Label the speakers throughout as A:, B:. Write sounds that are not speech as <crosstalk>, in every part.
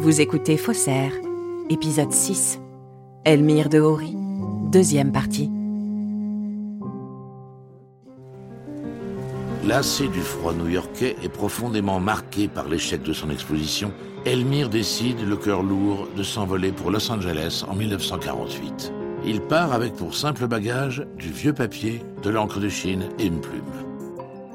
A: Vous écoutez Faussaire, épisode 6. Elmire de Hori, deuxième partie.
B: Lassé du froid new-yorkais et profondément marqué par l'échec de son exposition, Elmire décide, le cœur lourd, de s'envoler pour Los Angeles en 1948. Il part avec pour simple bagage du vieux papier, de l'encre de Chine et une plume.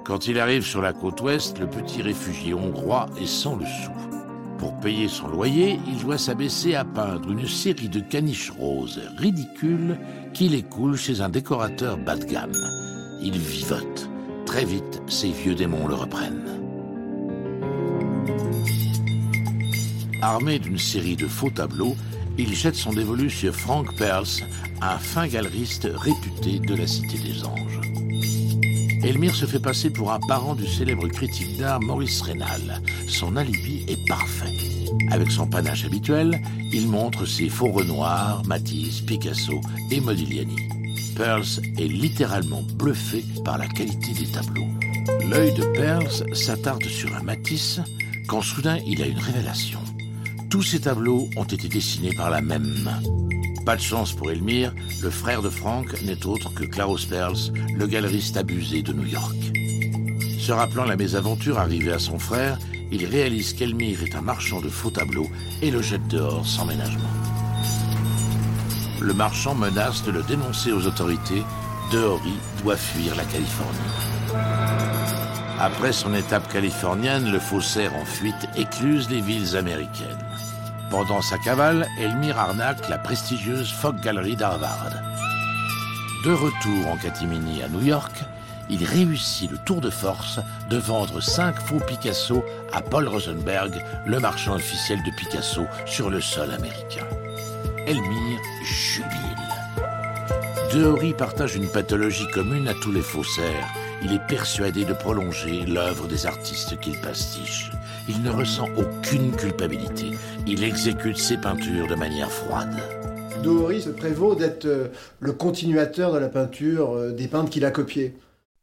B: Quand il arrive sur la côte ouest, le petit réfugié hongrois est sans le sou. Pour payer son loyer, il doit s'abaisser à peindre une série de caniches roses ridicules qu'il écoule chez un décorateur bas de gamme. Il vivote. Très vite, ses vieux démons le reprennent. Armé d'une série de faux tableaux, il jette son dévolu sur Frank Perls, un fin galeriste réputé de la Cité des Anges. Elmire se fait passer pour un parent du célèbre critique d'art Maurice Rénal. Son alibi est parfait. Avec son panache habituel, il montre ses faux Renoir, Matisse, Picasso et Modigliani. Pearls est littéralement bluffé par la qualité des tableaux. L'œil de Pearls s'attarde sur un Matisse quand soudain il a une révélation. Tous ces tableaux ont été dessinés par la même main. Pas de chance pour Elmire, le frère de Frank n'est autre que Klaus Perls, le galeriste abusé de New York. Se rappelant la mésaventure arrivée à son frère, il réalise qu'Elmire est un marchand de faux tableaux et le jette dehors sans ménagement. Le marchand menace de le dénoncer aux autorités. Dehori doit fuir la Californie. Après son étape californienne, le faussaire en fuite écluse les villes américaines. Pendant sa cavale, Elmire arnaque la prestigieuse Fogg Gallery d'Harvard. De retour en catimini à New York, il réussit le tour de force de vendre cinq faux Picasso à Paul Rosenberg, le marchand officiel de Picasso sur le sol américain. Elmire jubile. Dehory partage une pathologie commune à tous les faussaires. Il est persuadé de prolonger l'œuvre des artistes qu'il pastiche. Il ne ressent aucune culpabilité. Il exécute ses peintures de manière froide.
C: Dohori se prévaut d'être euh, le continuateur de la peinture euh, des peintres qu'il a copiés.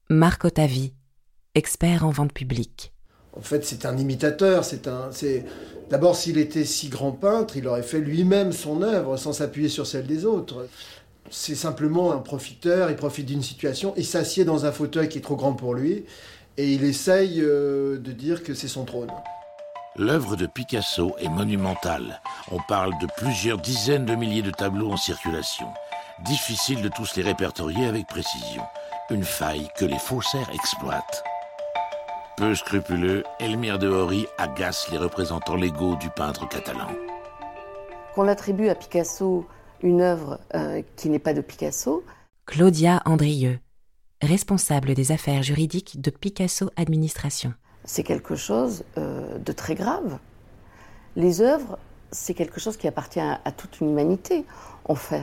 A: Marc Otavi, expert en vente publique.
C: En fait, c'est un imitateur. C'est un, c'est d'abord s'il était si grand peintre, il aurait fait lui-même son œuvre sans s'appuyer sur celle des autres. C'est simplement un profiteur. Il profite d'une situation. Il s'assied dans un fauteuil qui est trop grand pour lui et il essaye euh, de dire que c'est son trône.
B: L'œuvre de Picasso est monumentale. On parle de plusieurs dizaines de milliers de tableaux en circulation. Difficile de tous les répertorier avec précision. Une faille que les faussaires exploitent. Peu scrupuleux, Elmire de Hori agace les représentants légaux du peintre catalan.
D: Qu'on attribue à Picasso une œuvre euh, qui n'est pas de Picasso.
A: Claudia Andrieux, responsable des affaires juridiques de Picasso Administration.
D: C'est quelque chose euh, de très grave. Les œuvres, c'est quelque chose qui appartient à, toute une humanité, en fait.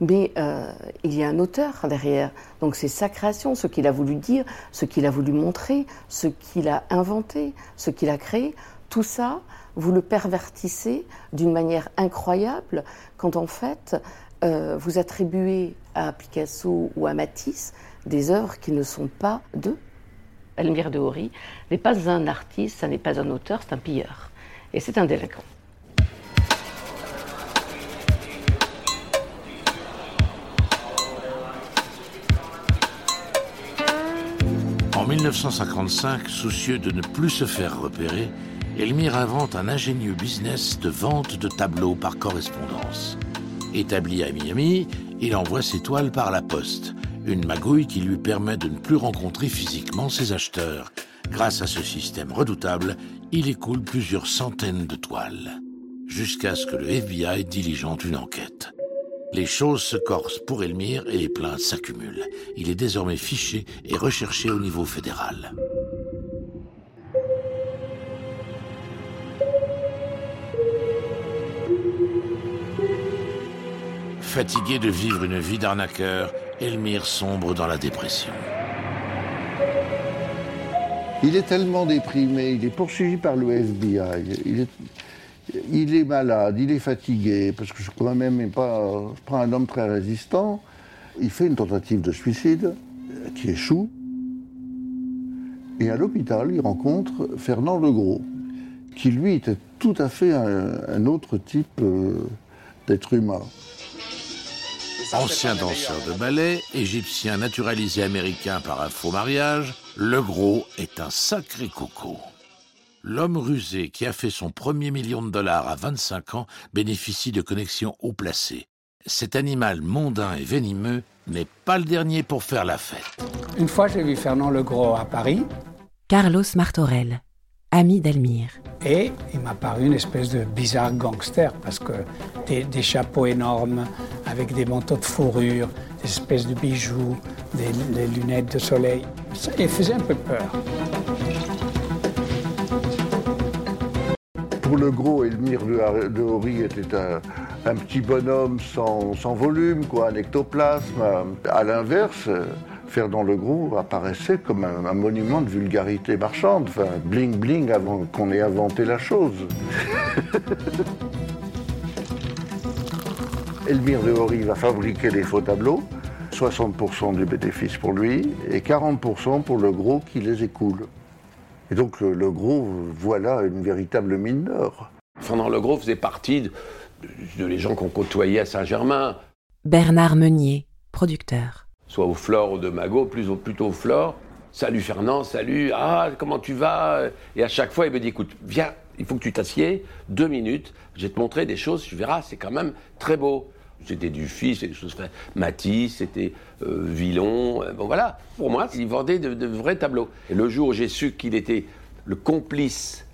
D: Mais euh, il y a un auteur derrière. Donc c'est sa création, ce qu'il a voulu dire, ce qu'il a voulu montrer, ce qu'il a inventé, ce qu'il a créé. Tout ça, vous le pervertissez d'une manière incroyable quand en fait euh, vous attribuez à Picasso ou à Matisse des œuvres qui ne sont pas d'eux. Elmire de Hori n'est pas un artiste, ça n'est pas un auteur, c'est un pilleur. Et c'est un délinquant.
B: En 1955, soucieux de ne plus se faire repérer, Elmire invente un ingénieux business de vente de tableaux par correspondance. Établi à Miami, il envoie ses toiles par la poste, une magouille qui lui permet de ne plus rencontrer physiquement ses acheteurs. Grâce à ce système redoutable, il écoule plusieurs centaines de toiles, jusqu'à ce que le FBI diligente une enquête. Les choses se corsent pour Elmire et les plaintes s'accumulent. Il est désormais fiché et recherché au niveau fédéral. Fatigué de vivre une vie d'arnaqueur, Elmire sombre dans la dépression.
E: Il est tellement déprimé, il est poursuivi par le FBI, il est, malade, il est fatigué, parce que je crois même pas, prends un homme très résistant, il fait une tentative de suicide qui échoue, et à l'hôpital, il rencontre Fernand Legros, qui lui était tout à fait un, autre type euh, d'être humain.
B: Ancien danseur de ballet, égyptien naturalisé américain par un faux mariage, le gros est un sacré coco. L'homme rusé qui a fait son premier million de dollars à 25 ans bénéficie de connexions haut placées. Cet animal mondain et venimeux n'est pas le dernier pour faire la fête.
F: Une fois, j'ai vu Fernand Legros à Paris.
A: Carlos Martorell, ami d'Elmire.
F: Et il m'a paru une espèce de bizarre gangster parce que des, chapeaux énormes avec des manteaux de fourrure, des espèces de bijoux, des, lunettes de soleil. Ça il faisait un peu peur.
E: Pour le gros, Elmire de Horry était un, petit bonhomme sans, sans, volume, quoi, un ectoplasme. À l'inverse, Ferdinand le Gros apparaissait comme un, monument de vulgarité marchande, enfin, bling bling avant qu'on ait inventé la chose. <laughs> Elmire de Horry va fabriquer les faux tableaux, 60% du bénéfice pour lui et 40% pour le gros qui les écoule. Et donc le, gros, voilà une véritable mine d'or.
G: Fernand le Gros faisait partie de, les gens qu'on côtoyait à Saint-Germain.
A: Bernard Meunier, producteur.
G: Soit au Flore ou de Magot, plus plutôt au Flore. Salut Fernand, salut, ah, comment tu vas? Et à chaque fois, il me dit, écoute, viens, il faut que tu t'assieds, deux minutes, je vais te montrer des choses, tu verras, c'est quand même très beau. C'était du fils, c'était des choses. Matisse, c'était euh, Villon. Euh, bon voilà. Pour moi, il vendait de, vrais tableaux. Et le jour où j'ai su qu'il était le complice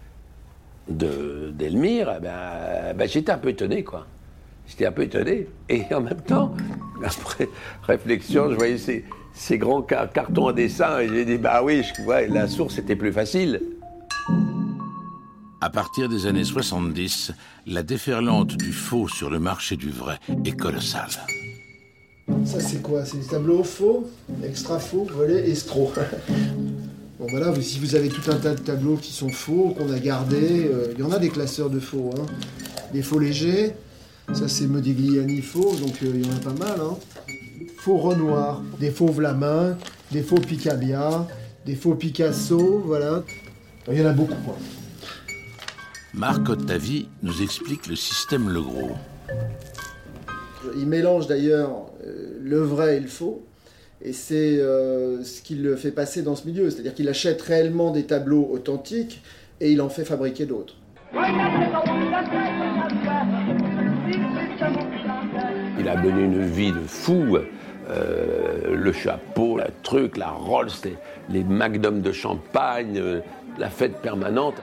G: d'Elmire, eh ben, ben, j'étais un peu étonné, quoi. J'étais un peu étonné. Et en même temps, <laughs> après réflexion, je voyais ces, ces grands cartons à dessin et j'ai dit, bah oui, je, vois la source était plus facile.
B: À partir des années 70, la déferlante du faux sur le marché du vrai est colossale.
C: Ça c'est quoi? C'est des tableaux faux, extra faux, volés, estro. <laughs> bon voilà, si vous avez tout un tas de tableaux qui sont faux, qu'on a gardés, euh, il y en a des classeurs de faux. Hein. Des faux légers, ça c'est Modigliani faux, donc euh, il y en a pas mal. Hein. Faux Renoir, des faux Vlamin, des faux Picabia, des faux Picasso, voilà. Il y en a beaucoup. Quoi.
B: Marc Ottavi nous explique le système Legros.
C: Il mélange d'ailleurs euh, le vrai et le faux, et c'est euh, ce qui le fait passer dans ce milieu. C'est-à-dire qu'il achète réellement des tableaux authentiques et il en fait fabriquer d'autres.
G: Il a mené une vie de fou. Euh, le chapeau, la truc, la Rolls, les, les de champagne, la fête permanente.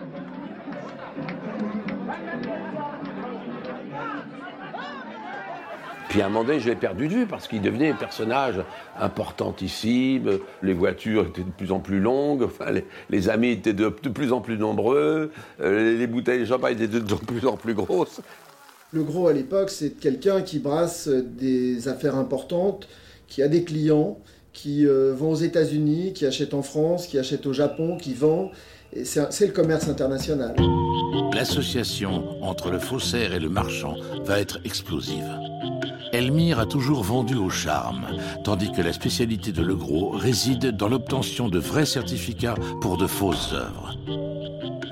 G: Puis à un moment donné, je l'ai perdu de vue parce qu'il devenait un personnage importantissime. Les voitures étaient de plus en plus longues, les, amis étaient de, plus en plus nombreux, euh, les bouteilles de champagne étaient de, plus en plus grosses.
C: Le gros à l'époque, c'est quelqu'un qui brasse des affaires importantes, qui a des clients, qui euh, vont aux États-Unis, qui achète en France, qui achète au Japon, qui vend. C'est le commerce international.
B: L'association entre le faussaire et le marchand va être explosive. Elmire a toujours vendu au charme, tandis que la spécialité de Legros réside dans l'obtention de vrais certificats pour de fausses œuvres.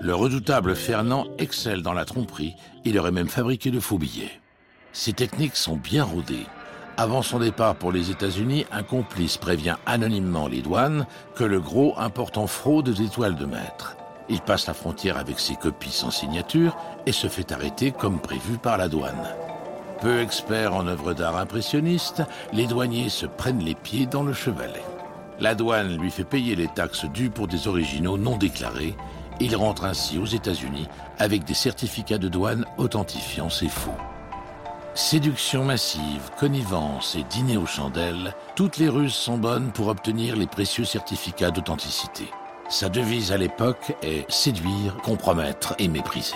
B: Le redoutable Fernand excelle dans la tromperie, il aurait même fabriqué de faux billets. Ses techniques sont bien rodées. Avant son départ pour les États-Unis, un complice prévient anonymement les douanes que le gros importe en fraude des étoiles de maître. Il passe la frontière avec ses copies sans signature et se fait arrêter comme prévu par la douane. Peu experts en œuvres d'art impressionnistes, les douaniers se prennent les pieds dans le chevalet. La douane lui fait payer les taxes dues pour des originaux non déclarés. Il rentre ainsi aux États-Unis avec des certificats de douane authentifiant ses faux. Séduction massive, connivence et dîner aux chandelles, toutes les ruses sont bonnes pour obtenir les précieux certificats d'authenticité. Sa devise à l'époque est séduire, compromettre et mépriser.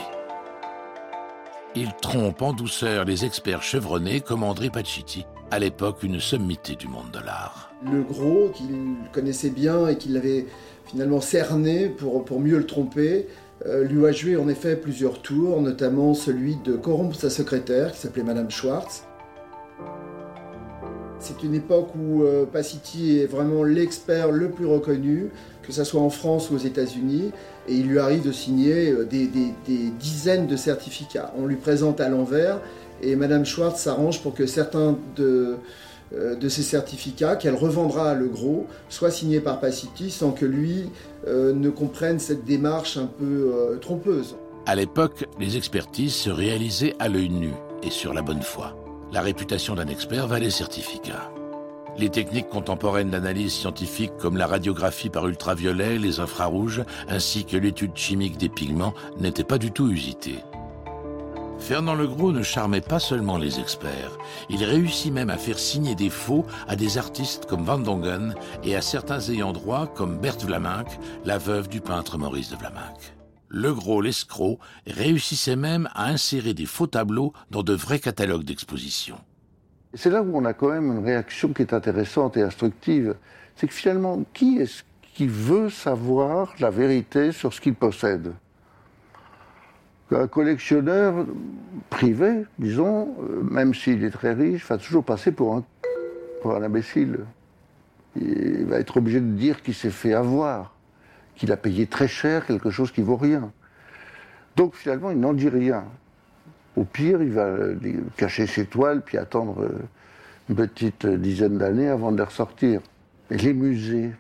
B: Il trompe en douceur les experts chevronnés comme André Paccitti, à l'époque une sommité du monde de l'art.
C: Le gros, qu'il connaissait bien et qu'il avait finalement cerné pour, mieux le tromper, lui a joué en effet plusieurs tours, notamment celui de corrompre sa secrétaire qui s'appelait Madame Schwartz. C'est une époque où euh, Pacity est vraiment l'expert le plus reconnu, que ce soit en France ou aux États-Unis, et il lui arrive de signer euh, des, dizaines de certificats. On lui présente à l'envers, et Madame Schwartz s'arrange pour que certains de, euh, de ces certificats, qu'elle revendra le gros, soient signés par Pacity sans que lui ne comprenne cette démarche un peu trompeuse.
B: À l'époque, les expertises se réalisaient à l'œil nu et sur la bonne foi. La réputation d'un expert valait certificat. Les techniques contemporaines d'analyse scientifique comme la radiographie par ultraviolet, les infrarouges, ainsi que l'étude chimique des pigments n'étaient pas du tout usitées. Fernand Legros ne charmait pas seulement les experts, il réussit même à faire signer des faux à des artistes comme Van Dongen et à certains ayants droit comme Berthe Vlaminck, la veuve du peintre Maurice de Vlaminck le gros l'escroc réussissait même à insérer des faux tableaux dans de vrais catalogues d'exposition.
E: C'est là où on a quand même une réaction qui est intéressante et instructive. C'est que finalement, qui est-ce qui veut savoir la vérité sur ce qu'il possède? Un collectionneur privé, disons, euh, même s'il est très riche, va toujours passer pour un, pour un imbécile. Il va être obligé de dire qu'il s'est fait avoir qu'il a payé très cher quelque chose qui vaut rien. Donc finalement, il n'en dit rien. Au pire, il va cacher ses toiles puis attendre euh, une petite dizaine d'années avant de les ressortir. Et les musées,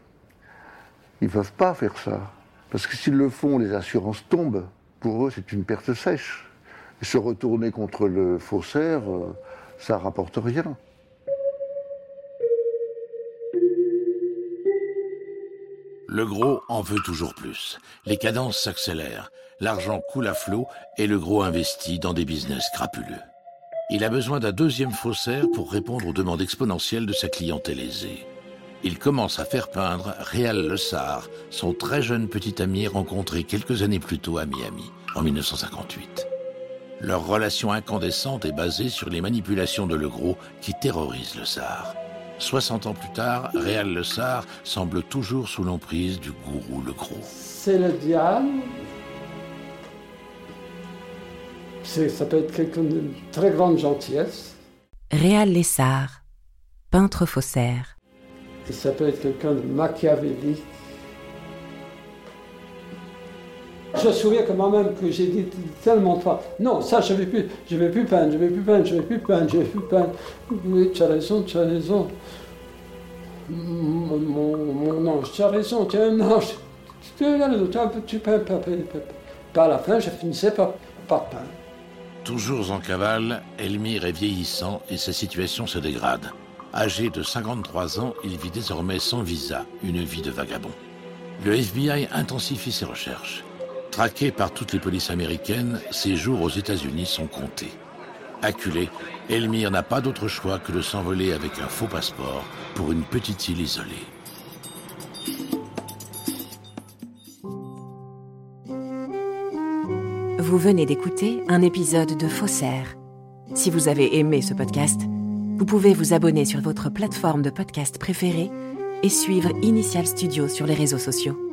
E: ils ne peuvent pas faire ça. Parce que s'ils le font, les assurances tombent. Pour eux, c'est une perte sèche. Se retourner contre le faussaire, euh, ça rapporte rien.
B: Le gros en veut toujours plus. Les cadences s'accélèrent, l'argent coule à flot et le gros investit dans des business crapuleux. Il a besoin d'un deuxième faussaire pour répondre aux demandes exponentielles de sa clientèle aisée. Il commence à faire peindre Réal Le Sar, son très jeune petit ami rencontré quelques années plus tôt à Miami, en 1958. Leur relation incandescente est basée sur les manipulations de Le Gros qui terrorisent Le Sar. 60 ans plus tard, Réal Le Sar semble toujours sous l'emprise du gourou Le Gros.
H: C'est le diable. Ça peut être quelqu'un de très grande gentillesse.
A: Réal Lessard, peintre faussaire.
H: Ça peut être quelqu'un de machiavélique. Je me souviens que moi-même que j'ai dit tellement de fois, non, ça je ne vais plus, vais plus peindre, je vais plus peindre, je vais plus peindre, je vais plus peindre. Oui, tu as raison, tu as raison. Mon, mon, ange, tu as raison, tu es un ange. Tu, tu peins, pas. À la fin, je finissais par, par peindre.
B: Toujours en cavale, Elmire est vieillissant et sa situation se dégrade. Âgé de 53 ans, il vit désormais sans visa, une vie de vagabond. Le FBI intensifie ses recherches. Traqué par toutes les polices américaines, ses jours aux États-Unis sont comptés. Acculé, Elmire n'a pas d'autre choix que de s'envoler avec un faux passeport pour une petite île isolée.
A: Vous venez d'écouter un épisode de Faussaire. Si vous avez aimé ce podcast, vous pouvez vous abonner sur votre plateforme de podcast préférée et suivre Initial Studio sur les réseaux sociaux.